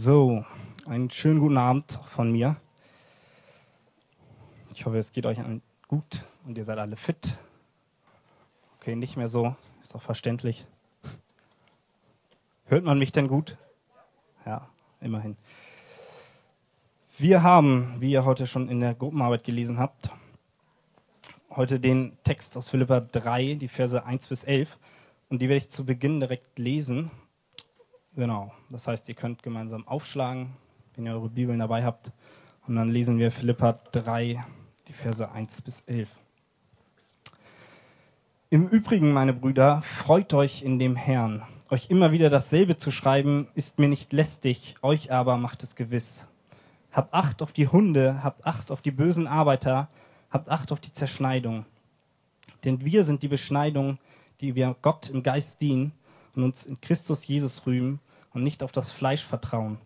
So, einen schönen guten Abend von mir. Ich hoffe, es geht euch gut und ihr seid alle fit. Okay, nicht mehr so, ist doch verständlich. Hört man mich denn gut? Ja, immerhin. Wir haben, wie ihr heute schon in der Gruppenarbeit gelesen habt, heute den Text aus Philippa 3, die Verse 1 bis 11. Und die werde ich zu Beginn direkt lesen. Genau, das heißt, ihr könnt gemeinsam aufschlagen, wenn ihr eure Bibeln dabei habt. Und dann lesen wir Philippa 3, die Verse 1 bis 11. Im Übrigen, meine Brüder, freut euch in dem Herrn. Euch immer wieder dasselbe zu schreiben, ist mir nicht lästig, euch aber macht es gewiss. Habt Acht auf die Hunde, habt Acht auf die bösen Arbeiter, habt Acht auf die Zerschneidung. Denn wir sind die Beschneidung, die wir Gott im Geist dienen und uns in Christus Jesus rühmen und nicht auf das Fleisch vertrauen.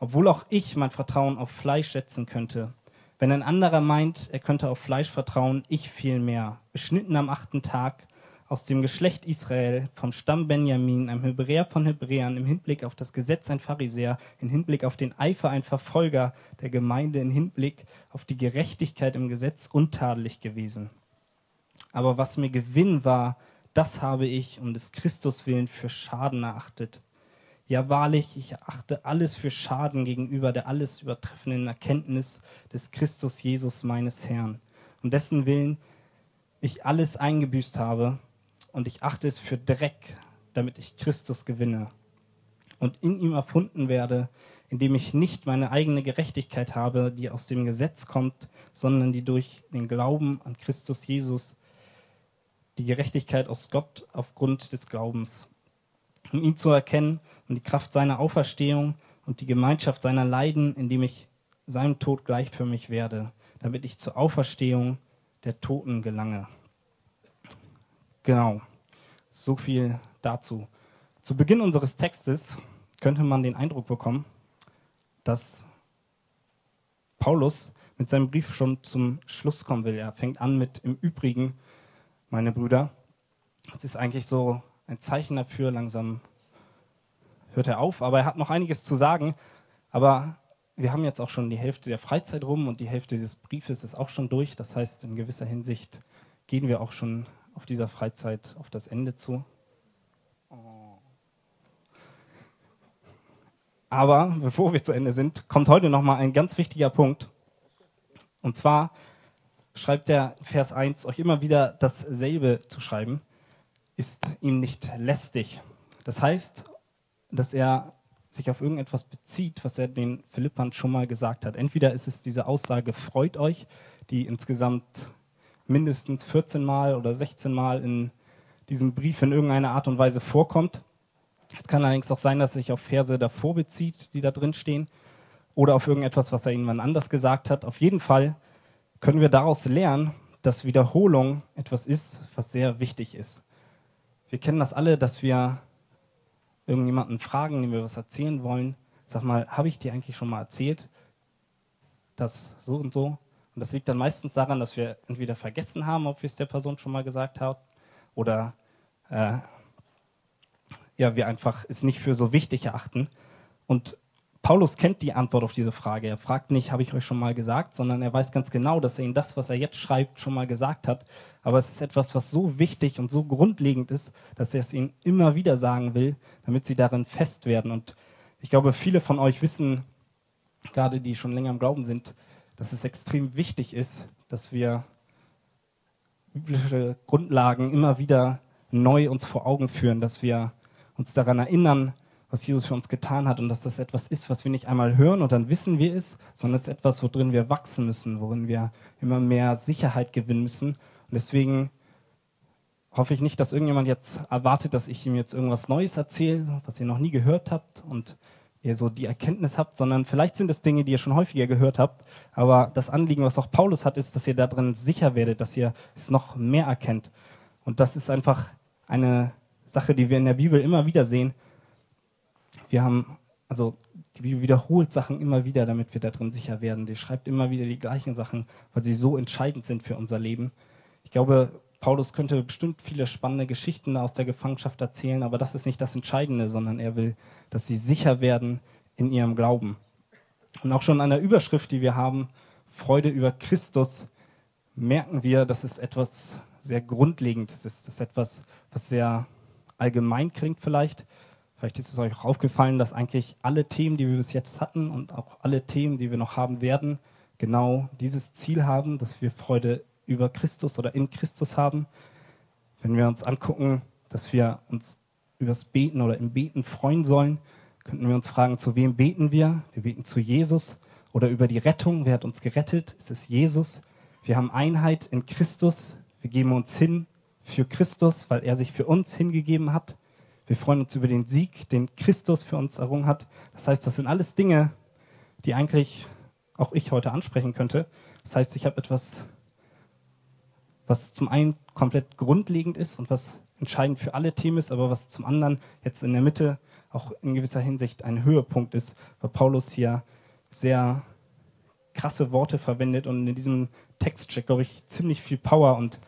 Obwohl auch ich mein Vertrauen auf Fleisch setzen könnte. Wenn ein anderer meint, er könnte auf Fleisch vertrauen, ich vielmehr. Beschnitten am achten Tag, aus dem Geschlecht Israel, vom Stamm Benjamin, ein Hebräer von Hebräern, im Hinblick auf das Gesetz ein Pharisäer, im Hinblick auf den Eifer ein Verfolger der Gemeinde, im Hinblick auf die Gerechtigkeit im Gesetz untadelig gewesen. Aber was mir Gewinn war, das habe ich um des Christus willen für Schaden erachtet. Ja, wahrlich, ich erachte alles für Schaden gegenüber der alles übertreffenden Erkenntnis des Christus Jesus meines Herrn, um dessen Willen ich alles eingebüßt habe, und ich achte es für Dreck, damit ich Christus gewinne und in ihm erfunden werde, indem ich nicht meine eigene Gerechtigkeit habe, die aus dem Gesetz kommt, sondern die durch den Glauben an Christus Jesus, die Gerechtigkeit aus Gott aufgrund des Glaubens, um ihn zu erkennen und die Kraft seiner Auferstehung und die Gemeinschaft seiner Leiden, indem ich seinem Tod gleich für mich werde, damit ich zur Auferstehung der Toten gelange. Genau, so viel dazu. Zu Beginn unseres Textes könnte man den Eindruck bekommen, dass Paulus mit seinem Brief schon zum Schluss kommen will. Er fängt an mit im Übrigen, meine Brüder. Es ist eigentlich so ein Zeichen dafür, langsam hört er auf, aber er hat noch einiges zu sagen. Aber wir haben jetzt auch schon die Hälfte der Freizeit rum und die Hälfte des Briefes ist auch schon durch. Das heißt, in gewisser Hinsicht gehen wir auch schon auf dieser Freizeit auf das Ende zu. Aber bevor wir zu Ende sind, kommt heute noch mal ein ganz wichtiger Punkt. Und zwar schreibt der Vers 1, euch immer wieder dasselbe zu schreiben, ist ihm nicht lästig. Das heißt, dass er sich auf irgendetwas bezieht, was er den Philippern schon mal gesagt hat. Entweder ist es diese Aussage, freut euch, die insgesamt mindestens 14 Mal oder 16 Mal in diesem Brief in irgendeiner Art und Weise vorkommt. Es kann allerdings auch sein, dass er sich auf Verse davor bezieht, die da drin stehen, oder auf irgendetwas, was er irgendwann anders gesagt hat. Auf jeden Fall können wir daraus lernen, dass Wiederholung etwas ist, was sehr wichtig ist. Wir kennen das alle, dass wir irgendjemanden fragen, dem wir was erzählen wollen. Sag mal, habe ich dir eigentlich schon mal erzählt, dass so und so? Und das liegt dann meistens daran, dass wir entweder vergessen haben, ob wir es der Person schon mal gesagt haben, oder äh, ja, wir einfach es nicht für so wichtig erachten. Und Paulus kennt die Antwort auf diese Frage. Er fragt nicht, habe ich euch schon mal gesagt, sondern er weiß ganz genau, dass er ihnen das, was er jetzt schreibt, schon mal gesagt hat. Aber es ist etwas, was so wichtig und so grundlegend ist, dass er es ihnen immer wieder sagen will, damit sie darin fest werden. Und ich glaube, viele von euch wissen, gerade die schon länger im Glauben sind, dass es extrem wichtig ist, dass wir biblische Grundlagen immer wieder neu uns vor Augen führen, dass wir uns daran erinnern, was Jesus für uns getan hat und dass das etwas ist, was wir nicht einmal hören und dann wissen wir es, sondern es ist etwas, worin wir wachsen müssen, worin wir immer mehr Sicherheit gewinnen müssen. Und deswegen hoffe ich nicht, dass irgendjemand jetzt erwartet, dass ich ihm jetzt irgendwas Neues erzähle, was ihr noch nie gehört habt und ihr so die Erkenntnis habt, sondern vielleicht sind es Dinge, die ihr schon häufiger gehört habt. Aber das Anliegen, was auch Paulus hat, ist, dass ihr darin sicher werdet, dass ihr es noch mehr erkennt. Und das ist einfach eine Sache, die wir in der Bibel immer wieder sehen. Wir haben, also die wiederholt Sachen immer wieder, damit wir darin sicher werden. Sie schreibt immer wieder die gleichen Sachen, weil sie so entscheidend sind für unser Leben. Ich glaube, Paulus könnte bestimmt viele spannende Geschichten aus der Gefangenschaft erzählen, aber das ist nicht das Entscheidende, sondern er will, dass sie sicher werden in ihrem Glauben. Und auch schon an der Überschrift, die wir haben, Freude über Christus, merken wir, dass es etwas sehr Grundlegendes ist. Das ist etwas, was sehr allgemein klingt vielleicht. Vielleicht ist es euch auch aufgefallen, dass eigentlich alle Themen, die wir bis jetzt hatten und auch alle Themen, die wir noch haben werden, genau dieses Ziel haben, dass wir Freude über Christus oder in Christus haben. Wenn wir uns angucken, dass wir uns übers Beten oder im Beten freuen sollen, könnten wir uns fragen, zu wem beten wir? Wir beten zu Jesus oder über die Rettung. Wer hat uns gerettet? Es ist Jesus. Wir haben Einheit in Christus. Wir geben uns hin für Christus, weil er sich für uns hingegeben hat. Wir freuen uns über den Sieg, den Christus für uns errungen hat. Das heißt, das sind alles Dinge, die eigentlich auch ich heute ansprechen könnte. Das heißt, ich habe etwas, was zum einen komplett grundlegend ist und was entscheidend für alle Themen ist, aber was zum anderen jetzt in der Mitte auch in gewisser Hinsicht ein Höhepunkt ist, weil Paulus hier sehr krasse Worte verwendet und in diesem Text steckt, glaube ich, ziemlich viel Power und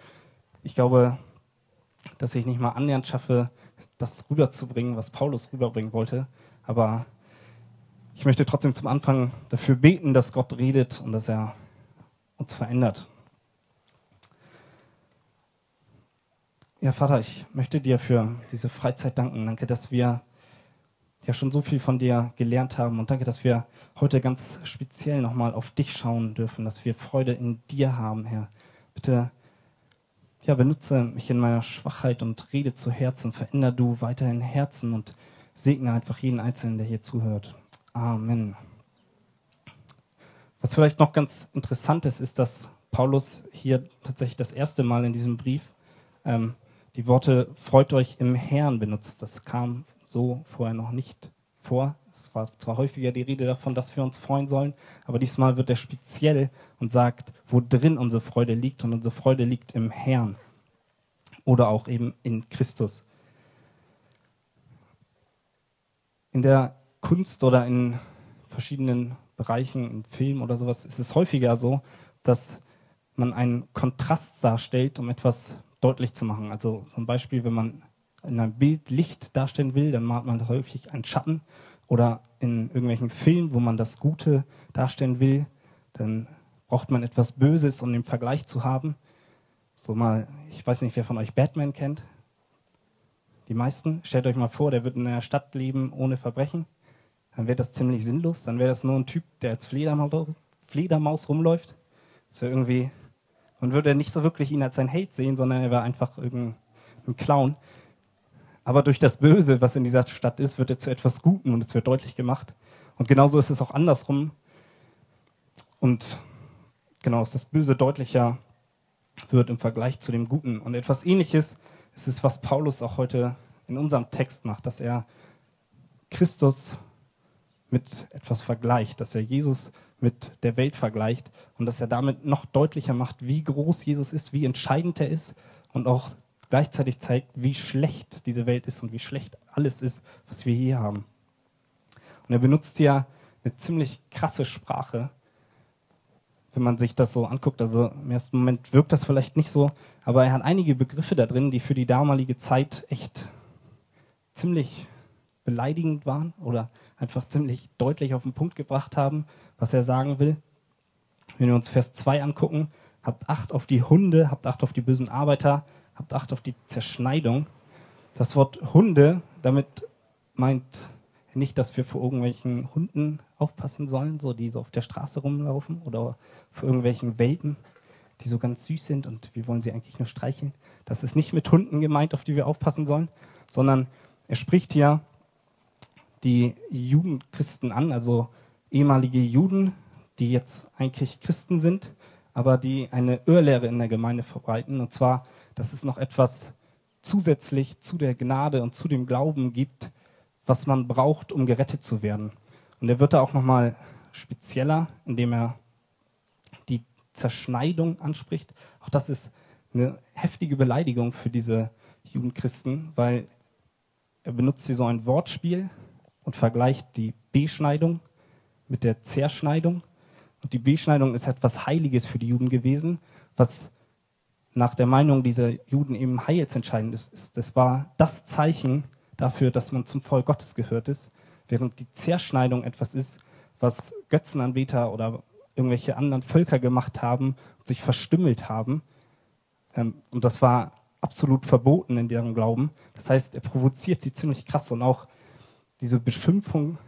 ich glaube, dass ich nicht mal annähernd schaffe, das rüberzubringen, was Paulus rüberbringen wollte. Aber ich möchte trotzdem zum Anfang dafür beten, dass Gott redet und dass er uns verändert. Ja, Vater, ich möchte dir für diese Freizeit danken. Danke, dass wir ja schon so viel von dir gelernt haben und danke, dass wir heute ganz speziell nochmal auf dich schauen dürfen, dass wir Freude in dir haben, Herr. Bitte ja, benutze mich in meiner Schwachheit und rede zu Herzen. Veränder du weiterhin Herzen und segne einfach jeden Einzelnen, der hier zuhört. Amen. Was vielleicht noch ganz interessant ist, ist, dass Paulus hier tatsächlich das erste Mal in diesem Brief ähm, die Worte freut euch im Herrn benutzt. Das kam so vorher noch nicht vor. Es war zwar häufiger die Rede davon, dass wir uns freuen sollen, aber diesmal wird er speziell und sagt, wo drin unsere Freude liegt. Und unsere Freude liegt im Herrn oder auch eben in Christus. In der Kunst oder in verschiedenen Bereichen, im Film oder sowas, ist es häufiger so, dass man einen Kontrast darstellt, um etwas deutlich zu machen. Also zum Beispiel, wenn man in einem Bild Licht darstellen will, dann malt man häufig einen Schatten. Oder in irgendwelchen Filmen, wo man das Gute darstellen will, dann braucht man etwas Böses, um den Vergleich zu haben. So mal, ich weiß nicht, wer von euch Batman kennt. Die meisten. Stellt euch mal vor, der wird in einer Stadt leben ohne Verbrechen. Dann wäre das ziemlich sinnlos. Dann wäre das nur ein Typ, der als Fledermaus, rumläuft. Das wäre irgendwie man würde nicht so wirklich ihn als ein Hate sehen, sondern er war einfach irgendein Clown. Aber durch das Böse, was in dieser Stadt ist, wird er zu etwas Guten und es wird deutlich gemacht. Und genauso ist es auch andersrum. Und genau, dass das Böse deutlicher wird im Vergleich zu dem Guten. Und etwas Ähnliches ist es, was Paulus auch heute in unserem Text macht, dass er Christus mit etwas vergleicht, dass er Jesus mit der Welt vergleicht und dass er damit noch deutlicher macht, wie groß Jesus ist, wie entscheidend er ist und auch gleichzeitig zeigt, wie schlecht diese Welt ist und wie schlecht alles ist, was wir hier haben. Und er benutzt ja eine ziemlich krasse Sprache, wenn man sich das so anguckt. Also im ersten Moment wirkt das vielleicht nicht so, aber er hat einige Begriffe da drin, die für die damalige Zeit echt ziemlich beleidigend waren oder einfach ziemlich deutlich auf den Punkt gebracht haben, was er sagen will. Wenn wir uns Vers 2 angucken, habt Acht auf die Hunde, habt Acht auf die bösen Arbeiter, habt Acht auf die Zerschneidung. Das Wort Hunde, damit meint nicht, dass wir vor irgendwelchen Hunden aufpassen sollen, so die so auf der Straße rumlaufen oder vor irgendwelchen Welpen, die so ganz süß sind und wir wollen sie eigentlich nur streicheln. Das ist nicht mit Hunden gemeint, auf die wir aufpassen sollen, sondern er spricht hier die Judenchristen an, also ehemalige Juden, die jetzt eigentlich Christen sind, aber die eine Irrlehre in der Gemeinde verbreiten. Und zwar, dass es noch etwas zusätzlich zu der Gnade und zu dem Glauben gibt, was man braucht, um gerettet zu werden. Und er wird da auch nochmal spezieller, indem er die Zerschneidung anspricht. Auch das ist eine heftige Beleidigung für diese Judenchristen, weil er benutzt hier so ein Wortspiel, und vergleicht die Beschneidung mit der Zerschneidung. Und die Beschneidung ist etwas Heiliges für die Juden gewesen, was nach der Meinung dieser Juden eben heilsentscheidend ist. Das war das Zeichen dafür, dass man zum Volk Gottes gehört ist, während die Zerschneidung etwas ist, was Götzenanbeter oder irgendwelche anderen Völker gemacht haben und sich verstümmelt haben. Ähm, und das war absolut verboten in deren Glauben. Das heißt, er provoziert sie ziemlich krass und auch diese Beschimpfung,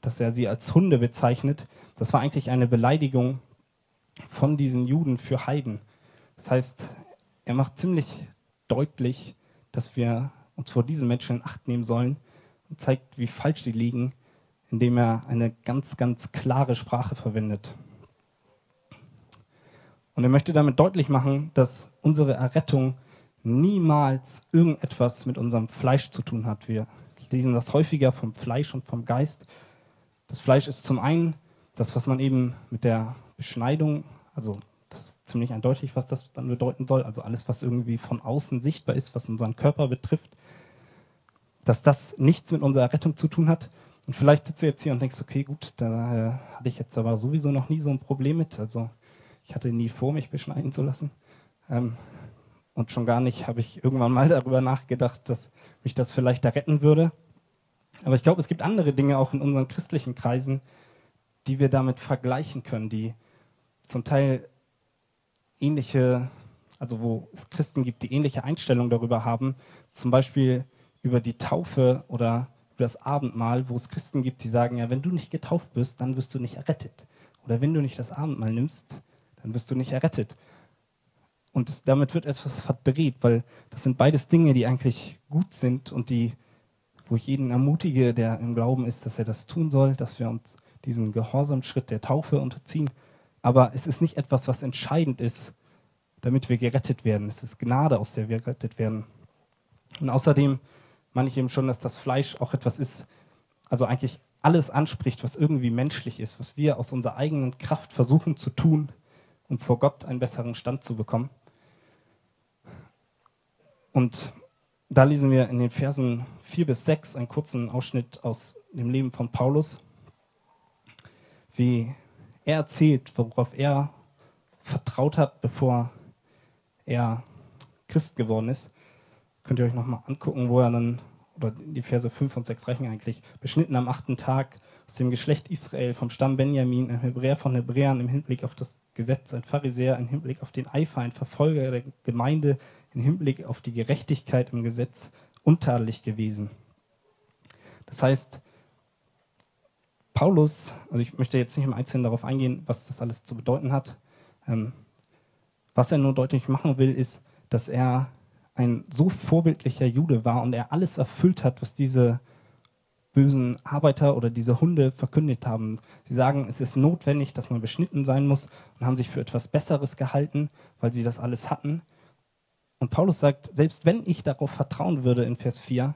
dass er sie als Hunde bezeichnet, das war eigentlich eine Beleidigung von diesen Juden für Heiden. Das heißt, er macht ziemlich deutlich, dass wir uns vor diesen Menschen in Acht nehmen sollen und zeigt, wie falsch die liegen, indem er eine ganz, ganz klare Sprache verwendet. Und er möchte damit deutlich machen, dass unsere Errettung niemals irgendetwas mit unserem Fleisch zu tun hat. Wir lesen das häufiger vom Fleisch und vom Geist. Das Fleisch ist zum einen das, was man eben mit der Beschneidung, also das ist ziemlich eindeutig, was das dann bedeuten soll, also alles, was irgendwie von außen sichtbar ist, was unseren Körper betrifft, dass das nichts mit unserer Rettung zu tun hat. Und vielleicht sitzt du jetzt hier und denkst, okay, gut, da äh, hatte ich jetzt aber sowieso noch nie so ein Problem mit. Also ich hatte nie vor, mich beschneiden zu lassen. Ähm, und schon gar nicht habe ich irgendwann mal darüber nachgedacht, dass mich das vielleicht da retten würde. Aber ich glaube, es gibt andere Dinge auch in unseren christlichen Kreisen, die wir damit vergleichen können, die zum Teil ähnliche, also wo es Christen gibt, die ähnliche Einstellungen darüber haben, zum Beispiel über die Taufe oder über das Abendmahl, wo es Christen gibt, die sagen, ja, wenn du nicht getauft bist, dann wirst du nicht errettet. Oder wenn du nicht das Abendmahl nimmst, dann wirst du nicht errettet. Und damit wird etwas verdreht, weil das sind beides Dinge, die eigentlich gut sind und die, wo ich jeden ermutige, der im Glauben ist, dass er das tun soll, dass wir uns diesen Gehorsamschritt der Taufe unterziehen. Aber es ist nicht etwas, was entscheidend ist, damit wir gerettet werden. Es ist Gnade, aus der wir gerettet werden. Und außerdem meine ich eben schon, dass das Fleisch auch etwas ist, also eigentlich alles anspricht, was irgendwie menschlich ist, was wir aus unserer eigenen Kraft versuchen zu tun, um vor Gott einen besseren Stand zu bekommen. Und da lesen wir in den Versen 4 bis 6 einen kurzen Ausschnitt aus dem Leben von Paulus, wie er erzählt, worauf er vertraut hat, bevor er Christ geworden ist. Könnt ihr euch nochmal angucken, wo er dann, oder die Verse 5 und 6 reichen eigentlich, beschnitten am achten Tag aus dem Geschlecht Israel, vom Stamm Benjamin, ein Hebräer von Hebräern im Hinblick auf das Gesetz, ein Pharisäer im Hinblick auf den Eifer, ein Verfolger der Gemeinde im Hinblick auf die Gerechtigkeit im Gesetz untadelig gewesen. Das heißt, Paulus, also ich möchte jetzt nicht im Einzelnen darauf eingehen, was das alles zu bedeuten hat. Ähm, was er nur deutlich machen will, ist, dass er ein so vorbildlicher Jude war und er alles erfüllt hat, was diese bösen Arbeiter oder diese Hunde verkündet haben. Sie sagen, es ist notwendig, dass man beschnitten sein muss und haben sich für etwas Besseres gehalten, weil sie das alles hatten. Und Paulus sagt, selbst wenn ich darauf vertrauen würde in Vers 4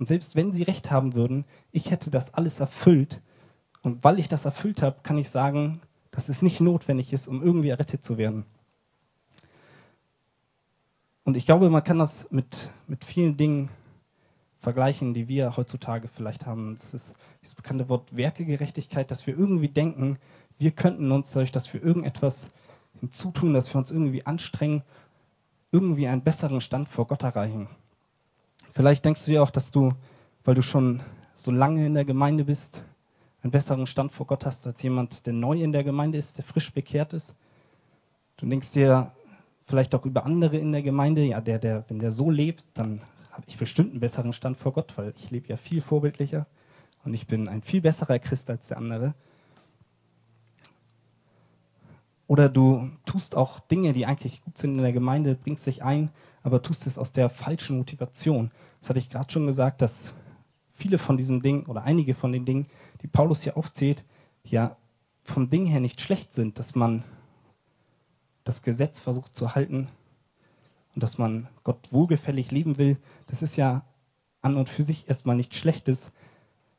und selbst wenn sie recht haben würden, ich hätte das alles erfüllt. Und weil ich das erfüllt habe, kann ich sagen, dass es nicht notwendig ist, um irgendwie errettet zu werden. Und ich glaube, man kann das mit, mit vielen Dingen vergleichen, die wir heutzutage vielleicht haben. Das ist das bekannte Wort Werkegerechtigkeit, dass wir irgendwie denken, wir könnten uns dadurch, dass wir irgendetwas hinzutun, dass wir uns irgendwie anstrengen, irgendwie einen besseren Stand vor Gott erreichen. Vielleicht denkst du dir auch, dass du, weil du schon so lange in der Gemeinde bist, einen besseren Stand vor Gott hast als jemand, der neu in der Gemeinde ist, der frisch bekehrt ist. Du denkst dir vielleicht auch über andere in der Gemeinde, ja, der, der, wenn der so lebt, dann habe ich bestimmt einen besseren Stand vor Gott, weil ich lebe ja viel vorbildlicher und ich bin ein viel besserer Christ als der andere. Oder du tust auch Dinge, die eigentlich gut sind in der Gemeinde, bringst dich ein, aber tust es aus der falschen Motivation. Das hatte ich gerade schon gesagt, dass viele von diesen Dingen oder einige von den Dingen, die Paulus hier aufzählt, ja vom Ding her nicht schlecht sind, dass man das Gesetz versucht zu halten, und dass man Gott wohlgefällig leben will, das ist ja an und für sich erstmal nichts Schlechtes.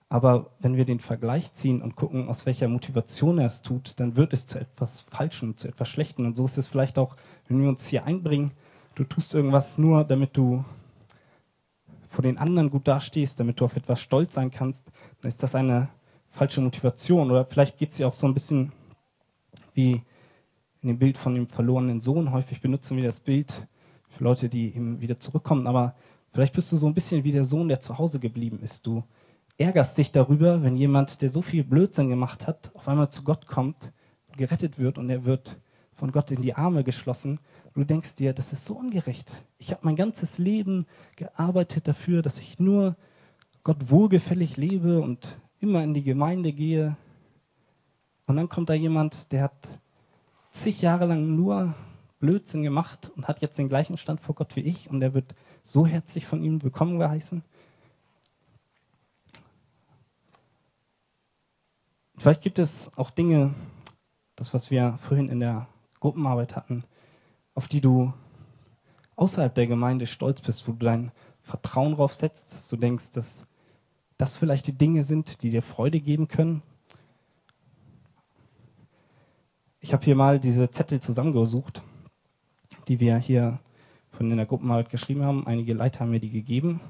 Aber wenn wir den Vergleich ziehen und gucken, aus welcher Motivation er es tut, dann wird es zu etwas Falschem, zu etwas Schlechtem. Und so ist es vielleicht auch, wenn wir uns hier einbringen, du tust irgendwas nur, damit du vor den anderen gut dastehst, damit du auf etwas stolz sein kannst, dann ist das eine falsche Motivation. Oder vielleicht geht es dir auch so ein bisschen wie in dem Bild von dem verlorenen Sohn. Häufig benutzen wir das Bild für Leute, die eben wieder zurückkommen. Aber vielleicht bist du so ein bisschen wie der Sohn, der zu Hause geblieben ist. Du ärgerst dich darüber, wenn jemand, der so viel Blödsinn gemacht hat, auf einmal zu Gott kommt, gerettet wird und er wird von Gott in die Arme geschlossen. Du denkst dir, das ist so ungerecht. Ich habe mein ganzes Leben gearbeitet dafür, dass ich nur Gott wohlgefällig lebe und immer in die Gemeinde gehe. Und dann kommt da jemand, der hat zig Jahre lang nur Blödsinn gemacht und hat jetzt den gleichen Stand vor Gott wie ich und er wird so herzlich von ihm willkommen geheißen. Vielleicht gibt es auch Dinge, das, was wir vorhin in der Gruppenarbeit hatten, auf die du außerhalb der Gemeinde stolz bist, wo du dein Vertrauen drauf setzt, dass du denkst, dass das vielleicht die Dinge sind, die dir Freude geben können. Ich habe hier mal diese Zettel zusammengesucht, die wir hier von in der Gruppenarbeit geschrieben haben. Einige Leiter haben mir die gegeben.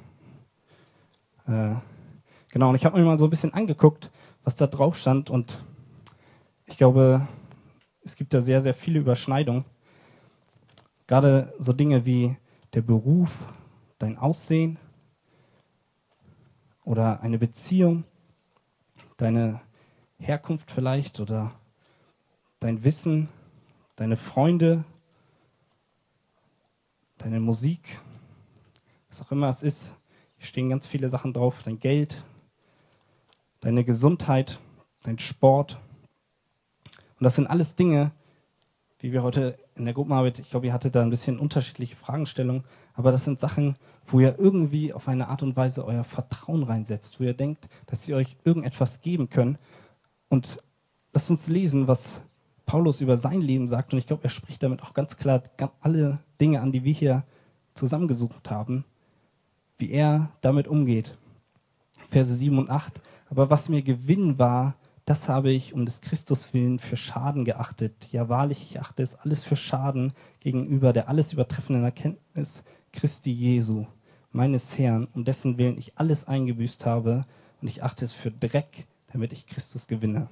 Äh, genau, und ich habe mir mal so ein bisschen angeguckt, was da drauf stand. Und ich glaube, es gibt da sehr, sehr viele Überschneidungen. Gerade so Dinge wie der Beruf, dein Aussehen oder eine Beziehung, deine Herkunft vielleicht oder dein Wissen, deine Freunde, deine Musik, was auch immer es ist. Hier stehen ganz viele Sachen drauf, dein Geld, deine Gesundheit, dein Sport. Und das sind alles Dinge, wie wir heute in der Gruppenarbeit, ich glaube, ihr hattet da ein bisschen unterschiedliche Fragestellungen, aber das sind Sachen, wo ihr irgendwie auf eine Art und Weise euer Vertrauen reinsetzt, wo ihr denkt, dass sie euch irgendetwas geben können. Und lasst uns lesen, was Paulus über sein Leben sagt. Und ich glaube, er spricht damit auch ganz klar alle Dinge an, die wir hier zusammengesucht haben, wie er damit umgeht. Verse 7 und 8. Aber was mir Gewinn war, das habe ich um des Christus willen für Schaden geachtet. Ja, wahrlich, ich achte es alles für Schaden gegenüber der alles übertreffenden Erkenntnis Christi Jesu, meines Herrn, um dessen Willen ich alles eingebüßt habe, und ich achte es für Dreck, damit ich Christus gewinne.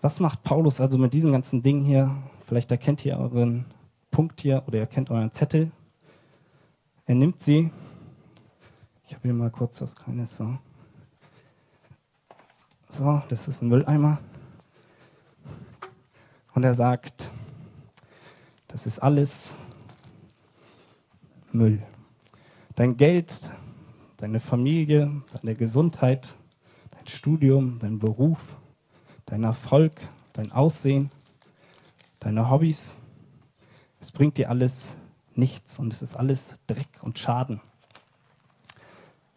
Was macht Paulus also mit diesen ganzen Dingen hier? Vielleicht erkennt ihr euren Punkt hier oder ihr kennt euren Zettel. Er nimmt sie ich habe hier mal kurz das kleine so. So, das ist ein Mülleimer. Und er sagt, das ist alles Müll. Dein Geld, deine Familie, deine Gesundheit, dein Studium, dein Beruf, dein Erfolg, dein Aussehen, deine Hobbys. Es bringt dir alles nichts und es ist alles Dreck und Schaden.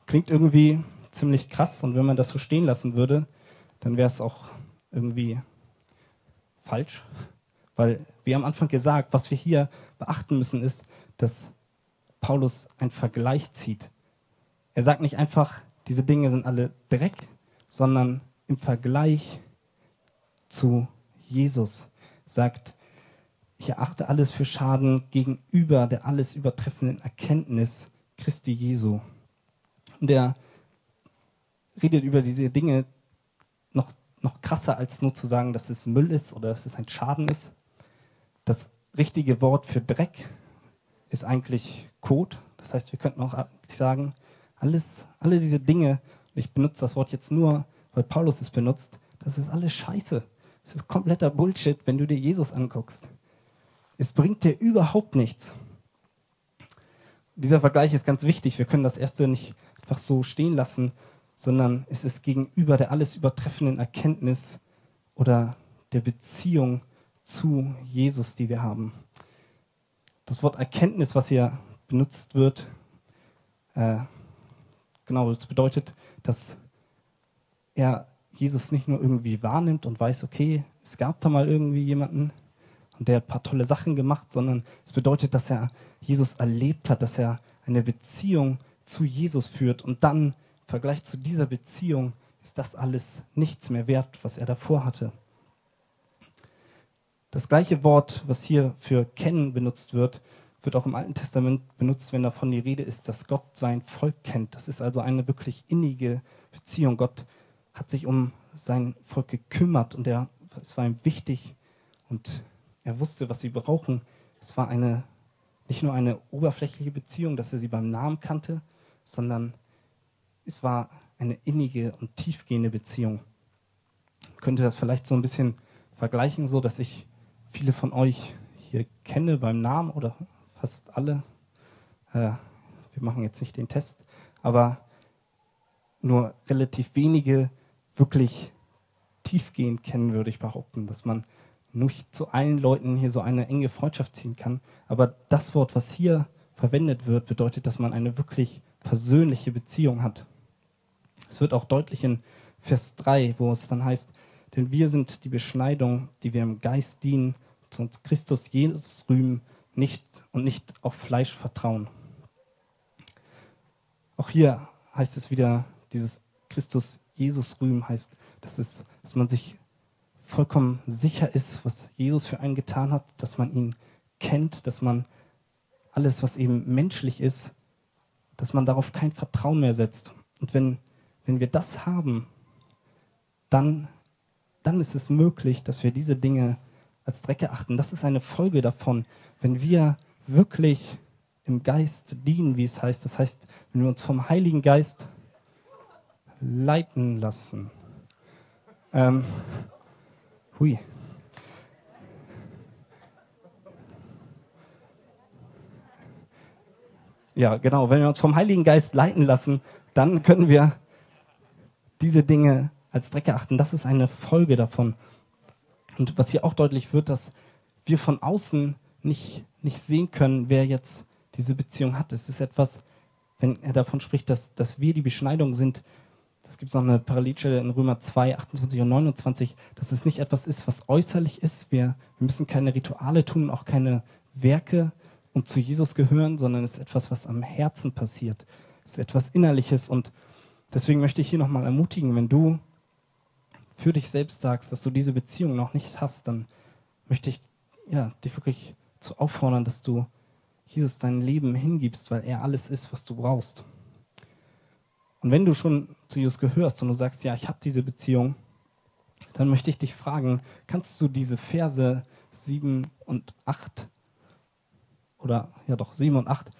Klingt irgendwie ziemlich krass und wenn man das so stehen lassen würde, dann wäre es auch irgendwie falsch. Weil, wie am Anfang gesagt, was wir hier beachten müssen, ist, dass Paulus einen Vergleich zieht. Er sagt nicht einfach, diese Dinge sind alle Dreck, sondern im Vergleich zu Jesus sagt, ich erachte alles für Schaden gegenüber der alles übertreffenden Erkenntnis Christi Jesu. Und der redet über diese Dinge noch, noch krasser, als nur zu sagen, dass es Müll ist oder dass es ein Schaden ist. Das richtige Wort für Dreck ist eigentlich Kot. Das heißt, wir könnten auch sagen, alles, alle diese Dinge, ich benutze das Wort jetzt nur, weil Paulus es benutzt, das ist alles Scheiße. Das ist kompletter Bullshit, wenn du dir Jesus anguckst. Es bringt dir überhaupt nichts. Dieser Vergleich ist ganz wichtig. Wir können das erste nicht einfach so stehen lassen, sondern es ist gegenüber der alles übertreffenden Erkenntnis oder der Beziehung zu Jesus, die wir haben. Das Wort Erkenntnis, was hier benutzt wird, äh, genau, das bedeutet, dass er Jesus nicht nur irgendwie wahrnimmt und weiß, okay, es gab da mal irgendwie jemanden und der hat ein paar tolle Sachen gemacht, sondern es bedeutet, dass er Jesus erlebt hat, dass er eine Beziehung zu Jesus führt und dann im Vergleich zu dieser Beziehung ist das alles nichts mehr wert, was er davor hatte. Das gleiche Wort, was hier für kennen benutzt wird, wird auch im Alten Testament benutzt, wenn davon die Rede ist, dass Gott sein Volk kennt. Das ist also eine wirklich innige Beziehung. Gott hat sich um sein Volk gekümmert und er, es war ihm wichtig und er wusste, was sie brauchen. Es war eine, nicht nur eine oberflächliche Beziehung, dass er sie beim Namen kannte, sondern es war eine innige und tiefgehende Beziehung. Ich könnte das vielleicht so ein bisschen vergleichen, so dass ich viele von euch hier kenne beim Namen oder fast alle. Äh, wir machen jetzt nicht den Test, aber nur relativ wenige wirklich tiefgehend kennen, würde ich behaupten, dass man nicht zu allen Leuten hier so eine enge Freundschaft ziehen kann. Aber das Wort, was hier verwendet wird, bedeutet, dass man eine wirklich persönliche Beziehung hat. Es wird auch deutlich in Vers 3, wo es dann heißt, denn wir sind die Beschneidung, die wir im Geist dienen, zu uns Christus Jesus rühmen, nicht und nicht auf Fleisch vertrauen. Auch hier heißt es wieder, dieses Christus Jesus rühmen heißt, dass, es, dass man sich vollkommen sicher ist, was Jesus für einen getan hat, dass man ihn kennt, dass man alles, was eben menschlich ist, dass man darauf kein Vertrauen mehr setzt. Und wenn, wenn wir das haben, dann, dann ist es möglich, dass wir diese Dinge als Dreck erachten. Das ist eine Folge davon, wenn wir wirklich im Geist dienen, wie es heißt. Das heißt, wenn wir uns vom Heiligen Geist leiten lassen. Ähm, hui. Ja, genau. Wenn wir uns vom Heiligen Geist leiten lassen, dann können wir diese Dinge als Dreck erachten. Das ist eine Folge davon. Und was hier auch deutlich wird, dass wir von außen nicht, nicht sehen können, wer jetzt diese Beziehung hat. Es ist etwas, wenn er davon spricht, dass, dass wir die Beschneidung sind, es gibt noch eine Parallelstelle in Römer 2, 28 und 29, dass es nicht etwas ist, was äußerlich ist. Wir, wir müssen keine Rituale tun, auch keine Werke, um zu Jesus gehören, sondern es ist etwas, was am Herzen passiert. Es ist etwas Innerliches. Und deswegen möchte ich hier nochmal ermutigen, wenn du für dich selbst sagst, dass du diese Beziehung noch nicht hast, dann möchte ich ja, dich wirklich zu auffordern, dass du Jesus dein Leben hingibst, weil er alles ist, was du brauchst. Und wenn du schon zu Jesus gehörst und du sagst, ja, ich habe diese Beziehung, dann möchte ich dich fragen, kannst du diese Verse 7 und 8 oder ja doch 7 und 8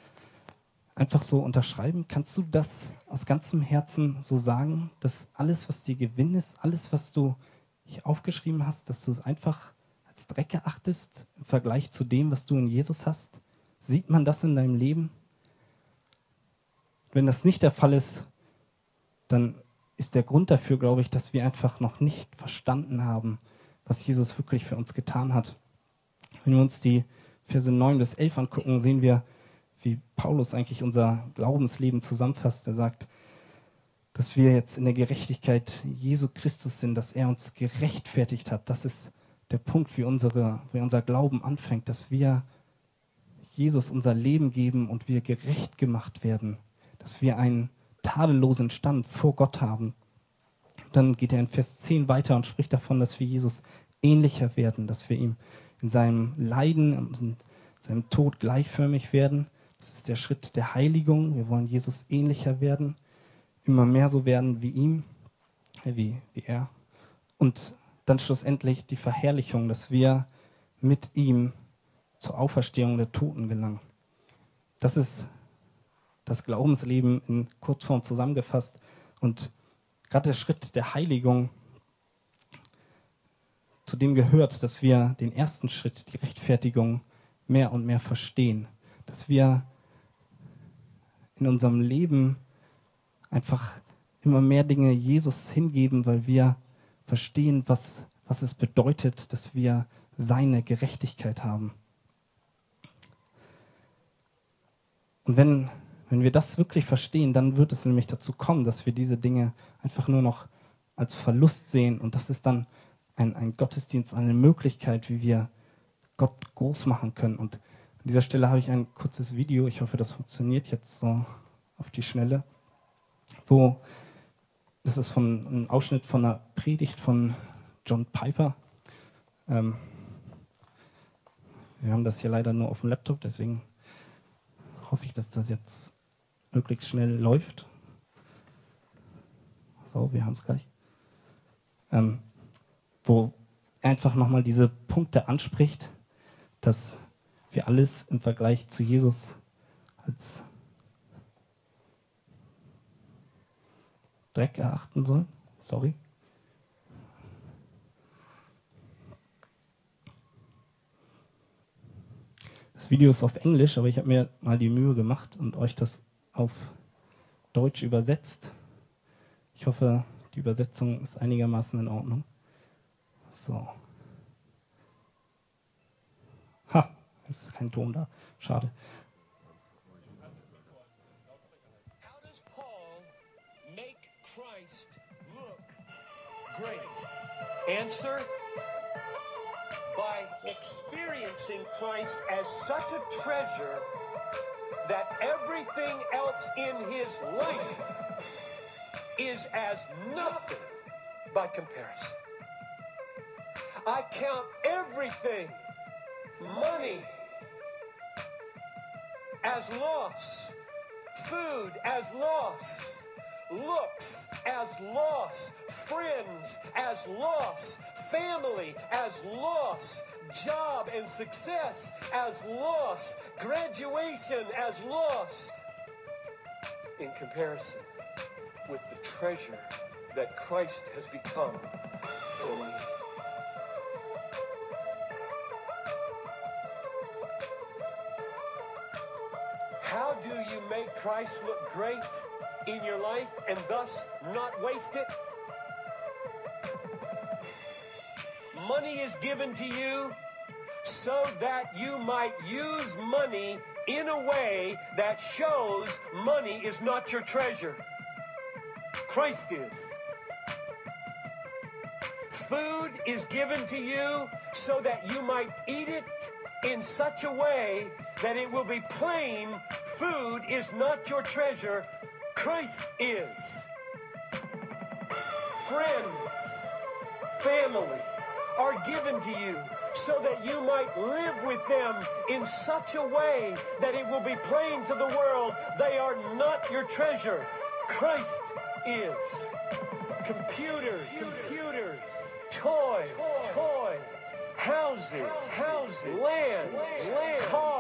einfach so unterschreiben? Kannst du das aus ganzem Herzen so sagen, dass alles, was dir Gewinn ist, alles, was du hier aufgeschrieben hast, dass du es einfach als Dreck erachtest im Vergleich zu dem, was du in Jesus hast? Sieht man das in deinem Leben? Wenn das nicht der Fall ist, dann ist der Grund dafür, glaube ich, dass wir einfach noch nicht verstanden haben, was Jesus wirklich für uns getan hat. Wenn wir uns die Verse 9 bis 11 angucken, sehen wir, wie Paulus eigentlich unser Glaubensleben zusammenfasst. Er sagt, dass wir jetzt in der Gerechtigkeit Jesu Christus sind, dass er uns gerechtfertigt hat. Das ist der Punkt, wie, unsere, wie unser Glauben anfängt, dass wir Jesus unser Leben geben und wir gerecht gemacht werden, dass wir einen tadellosen Stand vor Gott haben. Dann geht er in Vers 10 weiter und spricht davon, dass wir Jesus ähnlicher werden, dass wir ihm in seinem Leiden und in seinem Tod gleichförmig werden. Das ist der Schritt der Heiligung. Wir wollen Jesus ähnlicher werden, immer mehr so werden wie ihm, wie, wie er. Und dann schlussendlich die Verherrlichung, dass wir mit ihm zur Auferstehung der Toten gelangen. Das ist das Glaubensleben in Kurzform zusammengefasst. Und gerade der Schritt der Heiligung, zu dem gehört, dass wir den ersten Schritt, die Rechtfertigung, mehr und mehr verstehen. Dass wir in unserem Leben einfach immer mehr Dinge Jesus hingeben, weil wir verstehen, was, was es bedeutet, dass wir seine Gerechtigkeit haben. Und wenn wenn wir das wirklich verstehen, dann wird es nämlich dazu kommen, dass wir diese Dinge einfach nur noch als Verlust sehen. Und das ist dann ein, ein Gottesdienst, eine Möglichkeit, wie wir Gott groß machen können. Und an dieser Stelle habe ich ein kurzes Video, ich hoffe, das funktioniert jetzt so auf die Schnelle, wo das ist von ein Ausschnitt von einer Predigt von John Piper. Ähm, wir haben das hier leider nur auf dem Laptop, deswegen hoffe ich, dass das jetzt möglichst schnell läuft. So, wir haben es gleich. Ähm, wo einfach nochmal diese Punkte anspricht, dass wir alles im Vergleich zu Jesus als Dreck erachten sollen. Sorry. Das Video ist auf Englisch, aber ich habe mir mal die Mühe gemacht und euch das auf Deutsch übersetzt. Ich hoffe, die Übersetzung ist einigermaßen in Ordnung. So. Ha, es ist kein Ton da. Schade. Answer by experiencing Christ as such a treasure that everything else in his life is as nothing by comparison. I count everything money as loss, food as loss, looks as loss, friends as loss, family as loss, job and success as loss, graduation as loss, in comparison with the treasure that Christ has become for me. How do you make Christ look great in your life and thus not waste it? Money is given to you so that you might use money in a way that shows money is not your treasure. Christ is. Food is given to you so that you might eat it in such a way that it will be plain food is not your treasure, Christ is. Friends, family are given to you so that you might live with them in such a way that it will be plain to the world they are not your treasure. Christ is. Computers, computers, toys, toys, houses, houses, land, land, cars,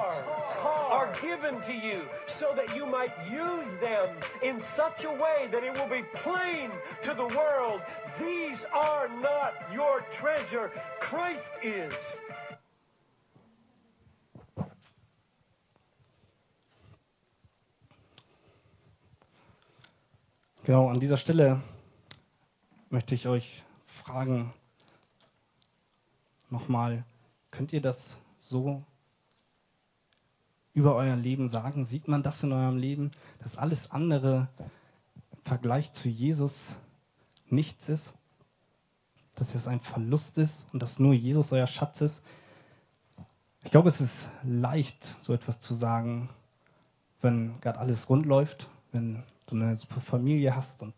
are given to you so that you might use them in such a way that it will be plain to the world. These are not your treasure. Christ is. Genau, an dieser Stelle möchte ich euch fragen, nochmal, könnt ihr das so über euer Leben sagen? Sieht man das in eurem Leben, dass alles andere im Vergleich zu Jesus nichts ist? Dass es ein Verlust ist und dass nur Jesus euer Schatz ist? Ich glaube, es ist leicht, so etwas zu sagen, wenn gerade alles rund läuft, wenn du eine super Familie hast und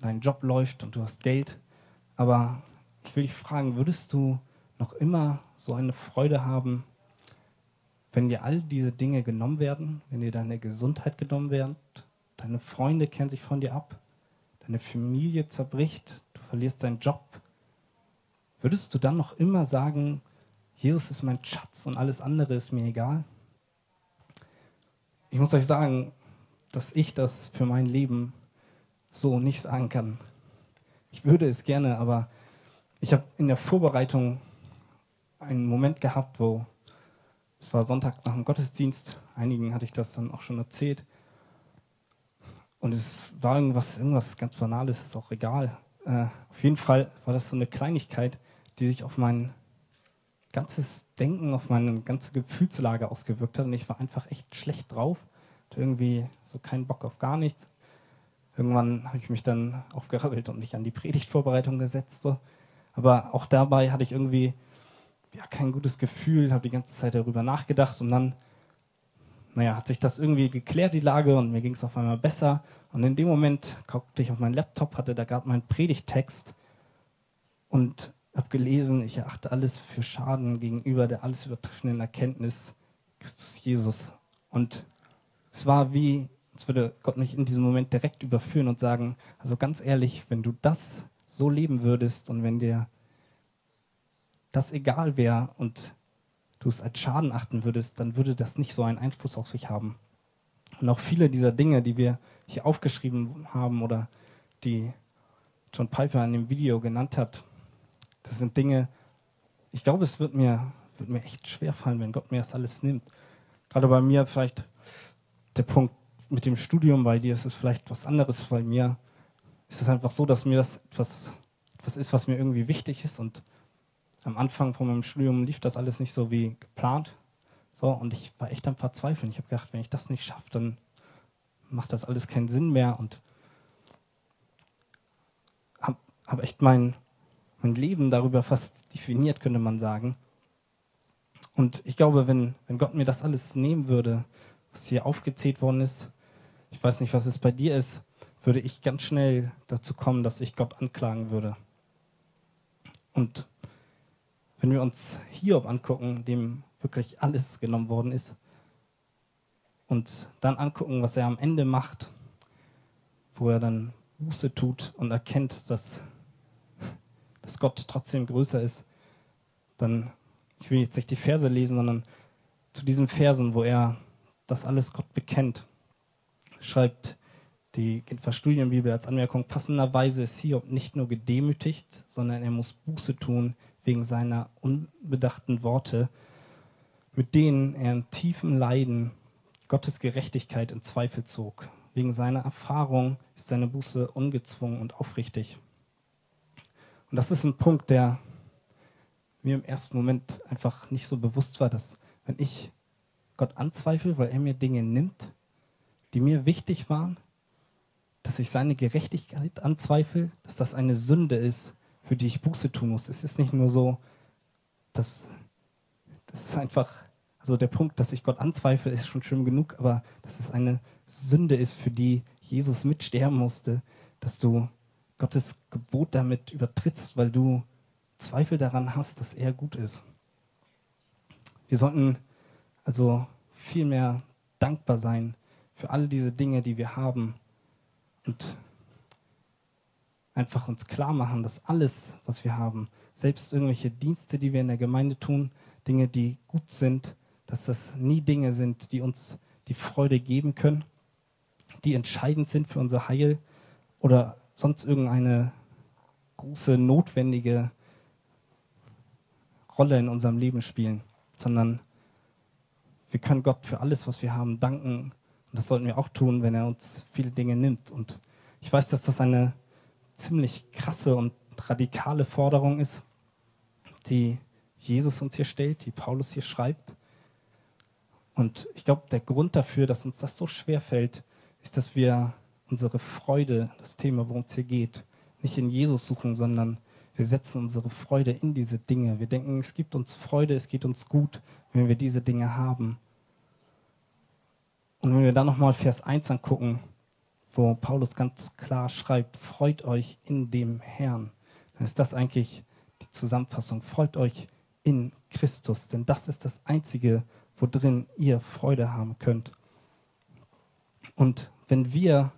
dein Job läuft und du hast Geld. Aber ich will dich fragen, würdest du noch immer so eine Freude haben, wenn dir all diese Dinge genommen werden, wenn dir deine Gesundheit genommen wird, deine Freunde kehren sich von dir ab, deine Familie zerbricht, du verlierst deinen Job, würdest du dann noch immer sagen, Jesus ist mein Schatz und alles andere ist mir egal? Ich muss euch sagen, dass ich das für mein Leben so nicht sagen kann. Ich würde es gerne, aber ich habe in der Vorbereitung einen Moment gehabt, wo es war Sonntag nach dem Gottesdienst, einigen hatte ich das dann auch schon erzählt. Und es war irgendwas, irgendwas ganz Banales, ist auch egal. Äh, auf jeden Fall war das so eine Kleinigkeit, die sich auf mein ganzes Denken, auf meine ganze Gefühlslage ausgewirkt hat. Und ich war einfach echt schlecht drauf. Hatte irgendwie so keinen Bock auf gar nichts. Irgendwann habe ich mich dann aufgerabbelt und mich an die Predigtvorbereitung gesetzt. So. Aber auch dabei hatte ich irgendwie ja, kein gutes Gefühl, habe die ganze Zeit darüber nachgedacht und dann, naja, hat sich das irgendwie geklärt, die Lage, und mir ging es auf einmal besser. Und in dem Moment guckte ich auf meinen Laptop, hatte da gerade meinen Predigttext und habe gelesen, ich erachte alles für Schaden gegenüber der alles übertreffenden Erkenntnis Christus Jesus. Und es war wie, als würde Gott mich in diesem Moment direkt überführen und sagen, also ganz ehrlich, wenn du das so leben würdest und wenn dir das egal wäre und du es als Schaden achten würdest, dann würde das nicht so einen Einfluss auf sich haben. Und auch viele dieser Dinge, die wir hier aufgeschrieben haben oder die John Piper in dem Video genannt hat, das sind Dinge, ich glaube, es wird mir, wird mir echt schwer fallen, wenn Gott mir das alles nimmt. Gerade bei mir vielleicht der Punkt mit dem Studium, bei dir ist es vielleicht was anderes. Bei mir ist es einfach so, dass mir das etwas, etwas ist, was mir irgendwie wichtig ist. Und am Anfang von meinem Studium lief das alles nicht so wie geplant. So, und ich war echt am Verzweifeln. Ich habe gedacht, wenn ich das nicht schaffe, dann macht das alles keinen Sinn mehr. Und habe hab echt mein, mein Leben darüber fast definiert, könnte man sagen. Und ich glaube, wenn, wenn Gott mir das alles nehmen würde, was hier aufgezählt worden ist, ich weiß nicht, was es bei dir ist, würde ich ganz schnell dazu kommen, dass ich Gott anklagen würde. Und wenn wir uns Hiob angucken, dem wirklich alles genommen worden ist, und dann angucken, was er am Ende macht, wo er dann Buße tut und erkennt, dass, dass Gott trotzdem größer ist, dann, ich will jetzt nicht die Verse lesen, sondern zu diesen Versen, wo er das alles Gott bekennt schreibt die Genfer Studienbibel als Anmerkung, passenderweise ist Hiob nicht nur gedemütigt, sondern er muss Buße tun wegen seiner unbedachten Worte, mit denen er in tiefem Leiden Gottes Gerechtigkeit in Zweifel zog. Wegen seiner Erfahrung ist seine Buße ungezwungen und aufrichtig. Und das ist ein Punkt, der mir im ersten Moment einfach nicht so bewusst war, dass wenn ich Gott anzweifle, weil er mir Dinge nimmt, die mir wichtig waren, dass ich seine Gerechtigkeit anzweifle, dass das eine Sünde ist, für die ich Buße tun muss. Es ist nicht nur so, dass das ist einfach, also der Punkt, dass ich Gott anzweifle, ist schon schlimm genug, aber dass es eine Sünde ist, für die Jesus mitsterben musste, dass du Gottes Gebot damit übertrittst, weil du Zweifel daran hast, dass er gut ist. Wir sollten also viel mehr dankbar sein für all diese Dinge, die wir haben und einfach uns klar machen, dass alles, was wir haben, selbst irgendwelche Dienste, die wir in der Gemeinde tun, Dinge, die gut sind, dass das nie Dinge sind, die uns die Freude geben können, die entscheidend sind für unser Heil oder sonst irgendeine große, notwendige Rolle in unserem Leben spielen, sondern wir können Gott für alles, was wir haben, danken und das sollten wir auch tun, wenn er uns viele Dinge nimmt. Und ich weiß, dass das eine ziemlich krasse und radikale Forderung ist, die Jesus uns hier stellt, die Paulus hier schreibt. Und ich glaube, der Grund dafür, dass uns das so schwer fällt, ist, dass wir unsere Freude, das Thema, worum es hier geht, nicht in Jesus suchen, sondern wir setzen unsere Freude in diese Dinge. Wir denken, es gibt uns Freude, es geht uns gut, wenn wir diese Dinge haben. Und wenn wir dann nochmal Vers 1 angucken, wo Paulus ganz klar schreibt, freut euch in dem Herrn, dann ist das eigentlich die Zusammenfassung. Freut euch in Christus, denn das ist das Einzige, worin ihr Freude haben könnt. Und wenn wir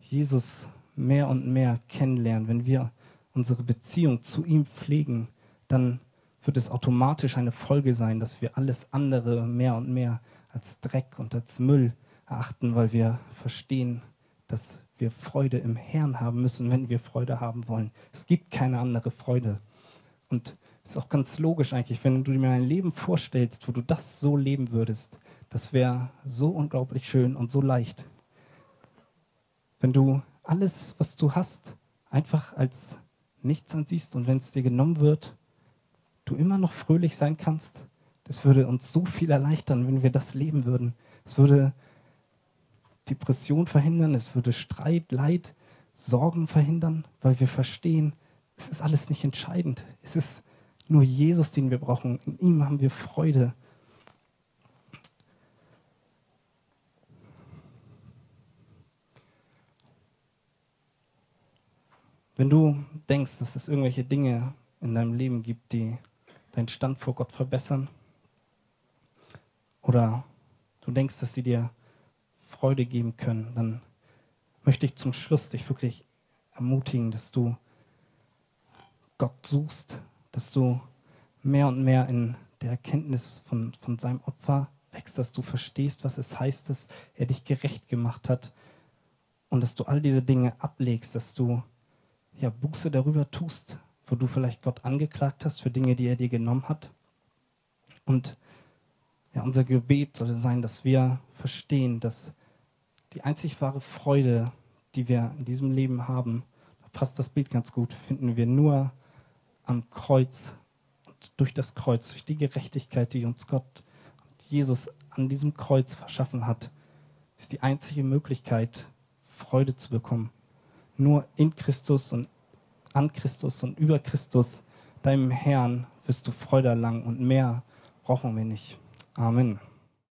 Jesus mehr und mehr kennenlernen, wenn wir unsere Beziehung zu ihm pflegen, dann wird es automatisch eine Folge sein, dass wir alles andere mehr und mehr als Dreck und als Müll erachten, weil wir verstehen, dass wir Freude im Herrn haben müssen, wenn wir Freude haben wollen. Es gibt keine andere Freude. Und es ist auch ganz logisch eigentlich, wenn du dir ein Leben vorstellst, wo du das so leben würdest, das wäre so unglaublich schön und so leicht. Wenn du alles, was du hast, einfach als nichts ansiehst und wenn es dir genommen wird, du immer noch fröhlich sein kannst. Das würde uns so viel erleichtern, wenn wir das leben würden. Es würde Depression verhindern, es würde Streit, Leid, Sorgen verhindern, weil wir verstehen, es ist alles nicht entscheidend. Es ist nur Jesus, den wir brauchen. In ihm haben wir Freude. Wenn du denkst, dass es irgendwelche Dinge in deinem Leben gibt, die deinen Stand vor Gott verbessern? Oder du denkst, dass sie dir Freude geben können, dann möchte ich zum Schluss dich wirklich ermutigen, dass du Gott suchst, dass du mehr und mehr in der Erkenntnis von, von seinem Opfer wächst, dass du verstehst, was es heißt, dass er dich gerecht gemacht hat und dass du all diese Dinge ablegst, dass du ja Buße darüber tust, wo du vielleicht Gott angeklagt hast für Dinge, die er dir genommen hat. Und ja, unser Gebet sollte sein, dass wir verstehen, dass die einzig wahre Freude, die wir in diesem Leben haben, da passt das Bild ganz gut, finden wir nur am Kreuz und durch das Kreuz, durch die Gerechtigkeit, die uns Gott und Jesus an diesem Kreuz verschaffen hat, ist die einzige Möglichkeit, Freude zu bekommen. Nur in Christus und an Christus und über Christus, deinem Herrn, wirst du Freude erlangen und mehr brauchen wir nicht. Amen.